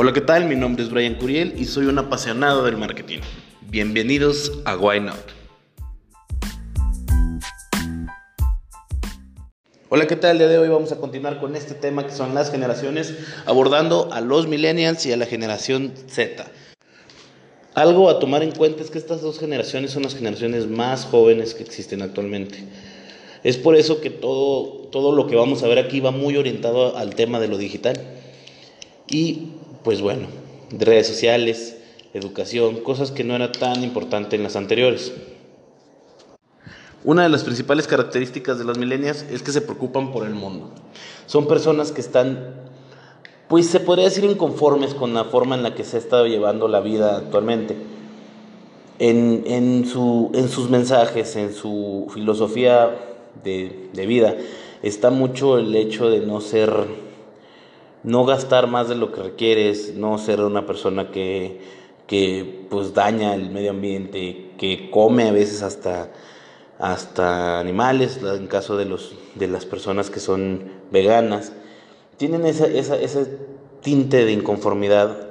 Hola, ¿qué tal? Mi nombre es Brian Curiel y soy un apasionado del marketing. Bienvenidos a Why Not. Hola, ¿qué tal? El día de hoy vamos a continuar con este tema que son las generaciones, abordando a los millennials y a la generación Z. Algo a tomar en cuenta es que estas dos generaciones son las generaciones más jóvenes que existen actualmente. Es por eso que todo, todo lo que vamos a ver aquí va muy orientado al tema de lo digital. Y pues bueno, redes sociales, educación, cosas que no era tan importante en las anteriores. Una de las principales características de las milenias es que se preocupan por el mundo. Son personas que están, pues se podría decir, inconformes con la forma en la que se ha estado llevando la vida actualmente. En, en, su, en sus mensajes, en su filosofía de, de vida, está mucho el hecho de no ser no gastar más de lo que requieres, no ser una persona que, que pues daña el medio ambiente, que come a veces hasta, hasta animales, en caso de, los, de las personas que son veganas, tienen esa, esa, ese tinte de inconformidad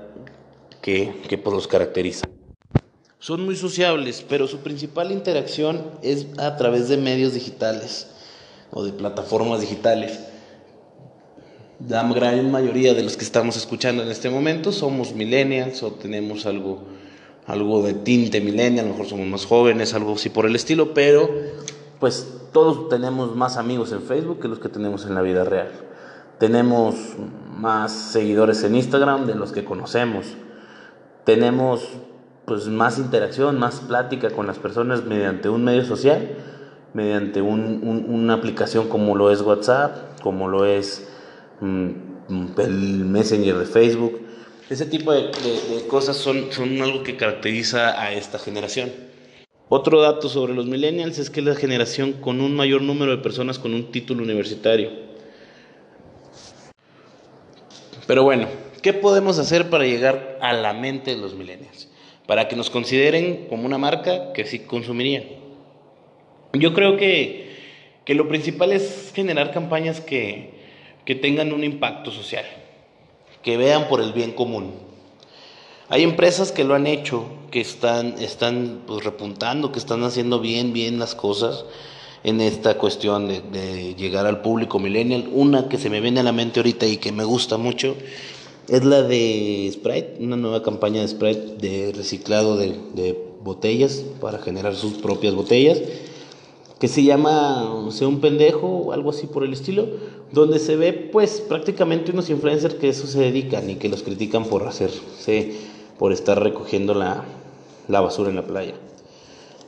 que, que pues los caracteriza. Son muy sociables, pero su principal interacción es a través de medios digitales o de plataformas digitales la gran mayoría de los que estamos escuchando en este momento somos millennials o tenemos algo, algo de tinte millennial, a lo mejor somos más jóvenes, algo así por el estilo, pero pues todos tenemos más amigos en Facebook que los que tenemos en la vida real. Tenemos más seguidores en Instagram de los que conocemos. Tenemos pues más interacción, más plática con las personas mediante un medio social, mediante una aplicación como lo es WhatsApp, como lo es el Messenger de Facebook. Ese tipo de, cosas son, son algo que caracteriza a esta generación. Otro dato sobre los millennials es que es la generación con un mayor número de personas con un título universitario. Pero bueno, ¿qué podemos hacer para llegar a la mente de los millennials? Para que nos consideren como una marca que sí consumiría. Yo creo que, que lo principal es generar campañas que, que tengan un impacto social, que vean por el bien común. Hay empresas que lo han hecho, que están, están pues, repuntando, que están haciendo bien, bien las cosas en esta cuestión de, llegar al público millennial. Una que se me viene a la mente ahorita y que me gusta mucho es la de Sprite, una nueva campaña de Sprite de reciclado de botellas para generar sus propias botellas que se llama Sea un pendejo o algo así por el estilo, donde se ve pues prácticamente unos influencers que eso se dedican y que los critican por hacerse, por estar recogiendo la, la basura en la playa.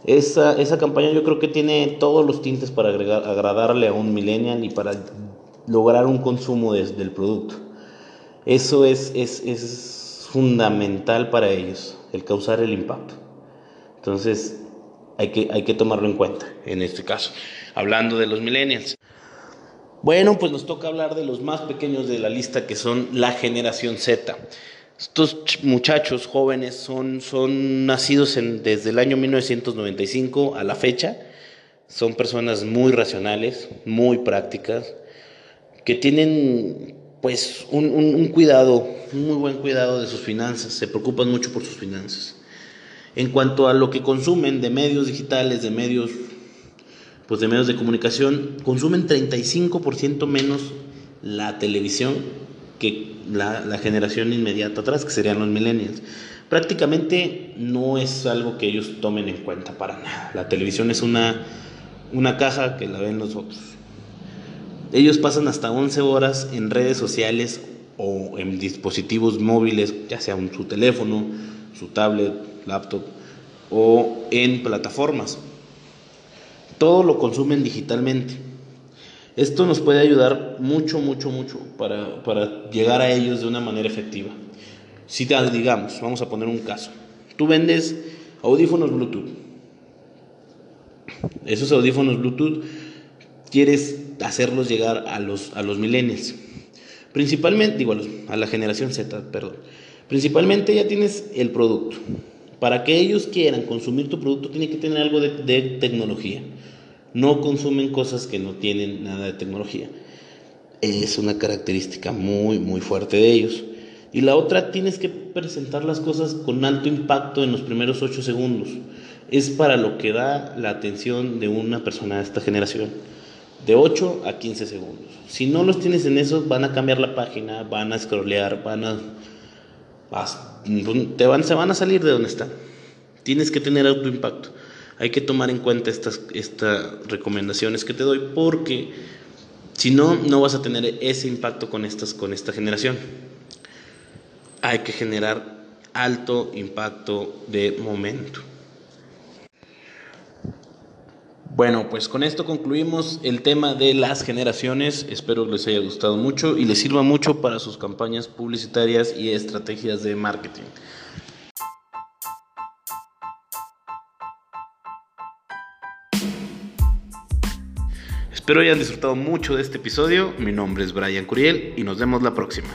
Esa, esa campaña yo creo que tiene todos los tintes para agradarle a un millennial y para lograr un consumo del producto. Eso es, es, es fundamental para ellos, el causar el impacto. Entonces, hay que, hay que tomarlo en cuenta en este caso, hablando de los millennials. Bueno, pues nos toca hablar de los más pequeños de la lista, que son la generación Z. Estos muchachos jóvenes son, son nacidos en, desde el año 1995 a la fecha. Son personas muy racionales, muy prácticas, que tienen pues un, un cuidado, un muy buen cuidado de sus finanzas, se preocupan mucho por sus finanzas. En cuanto a lo que consumen de medios digitales, de medios, pues de medios de comunicación, consumen 35% menos la televisión que la, generación inmediata atrás, que serían los millennials. Prácticamente no es algo que ellos tomen en cuenta para nada. La televisión es una, una caja que la ven los otros. Ellos pasan hasta 11 horas en redes sociales o en dispositivos móviles, ya sea un, su teléfono, su tablet, laptop o en plataformas. Todo lo consumen digitalmente. Esto nos puede ayudar mucho, mucho, mucho para, para llegar a ellos de una manera efectiva. Si te, digamos, vamos a poner un caso. Tú vendes audífonos Bluetooth. Esos audífonos Bluetooth quieres hacerlos llegar a los, a los millennials. Principalmente, digo, a, a la generación Z, perdón. Principalmente ya tienes el producto. Para que ellos quieran consumir tu producto tiene que tener algo de, tecnología. No consumen cosas que no tienen nada de tecnología. Es una característica muy, muy fuerte de ellos. Y la otra, tienes que presentar las cosas con alto impacto en los primeros 8 segundos. Es para lo que da la atención de una persona de esta generación. De 8 a 15 segundos. Si no los tienes en eso, van a cambiar la página, van a scrollear, van a... Te van, se van a salir de donde están. Tienes que tener alto impacto. Hay que tomar en cuenta estas, estas recomendaciones que te doy porque si no, no vas a tener ese impacto con, estas, con esta generación hay que generar alto impacto de momento. Bueno, pues con esto concluimos el tema de las generaciones. Espero les haya gustado mucho y les sirva mucho para sus campañas publicitarias y estrategias de marketing. Espero hayan disfrutado mucho de este episodio. Mi nombre es Brian Curiel y nos vemos la próxima.